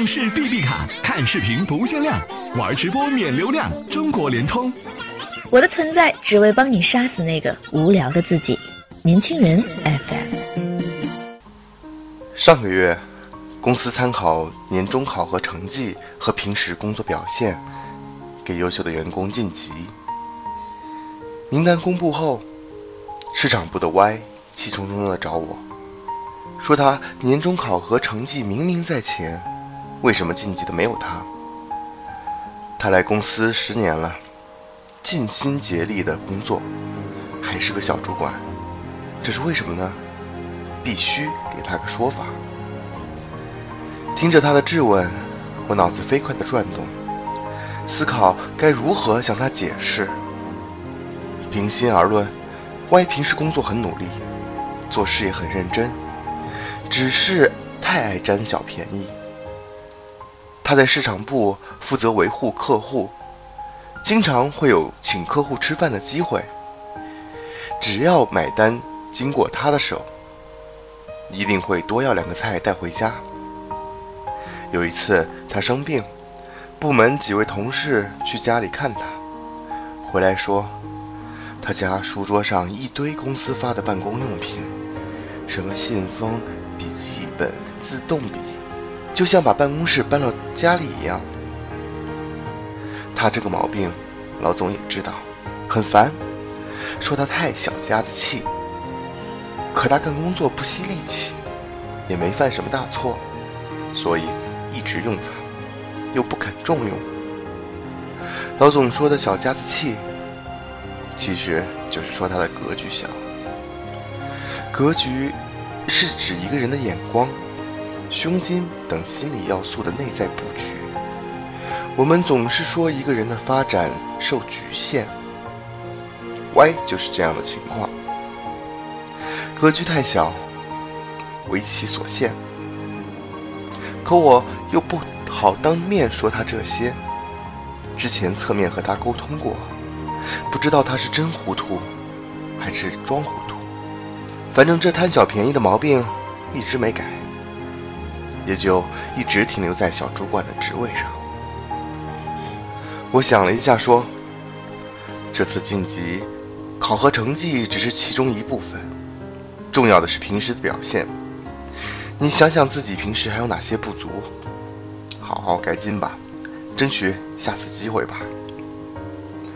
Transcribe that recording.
上市 BB 卡，看视频不限量，玩直播免流量。中国联通。我的存在只为帮你杀死那个无聊的自己。年轻人 FM。上个月，公司参考年终考核成绩和平时工作表现，给优秀的员工晋级。名单公布后，市场部的 Y 气冲冲的找我，说他年终考核成绩明明在前，为什么晋级的没有他？他来公司十年了，尽心竭力的工作，还是个小主管，这是为什么呢？必须给他个说法。听着他的质问，我脑子飞快的转动，思考该如何向他解释。平心而论，Y 平时工作很努力，做事也很认真，只是太爱占小便宜。他在市场部负责维护客户，经常会有请客户吃饭的机会。只要买单经过他的手，一定会多要两个菜带回家。有一次他生病，部门几位同事去家里看他，回来说。他家书桌上一堆公司发的办公用品，什么信封、笔记本、自动笔，就像把办公室搬到家里一样。他这个毛病，老总也知道，很烦，说他太小家子气。可他干工作不惜力气，也没犯什么大错，所以一直用他，又不肯重用。老总说的小家子气。其实就是说他的格局小。格局是指一个人的眼光、胸襟等心理要素的内在布局。我们总是说一个人的发展受局限，Y 就是这样的情况。格局太小，为其所限。可我又不好当面说他这些，之前侧面和他沟通过。不知道他是真糊涂，还是装糊涂。反正这贪小便宜的毛病一直没改，也就一直停留在小主管的职位上。我想了一下，说：“这次晋级，考核成绩只是其中一部分，重要的是平时的表现。你想想自己平时还有哪些不足，好好改进吧，争取下次机会吧。”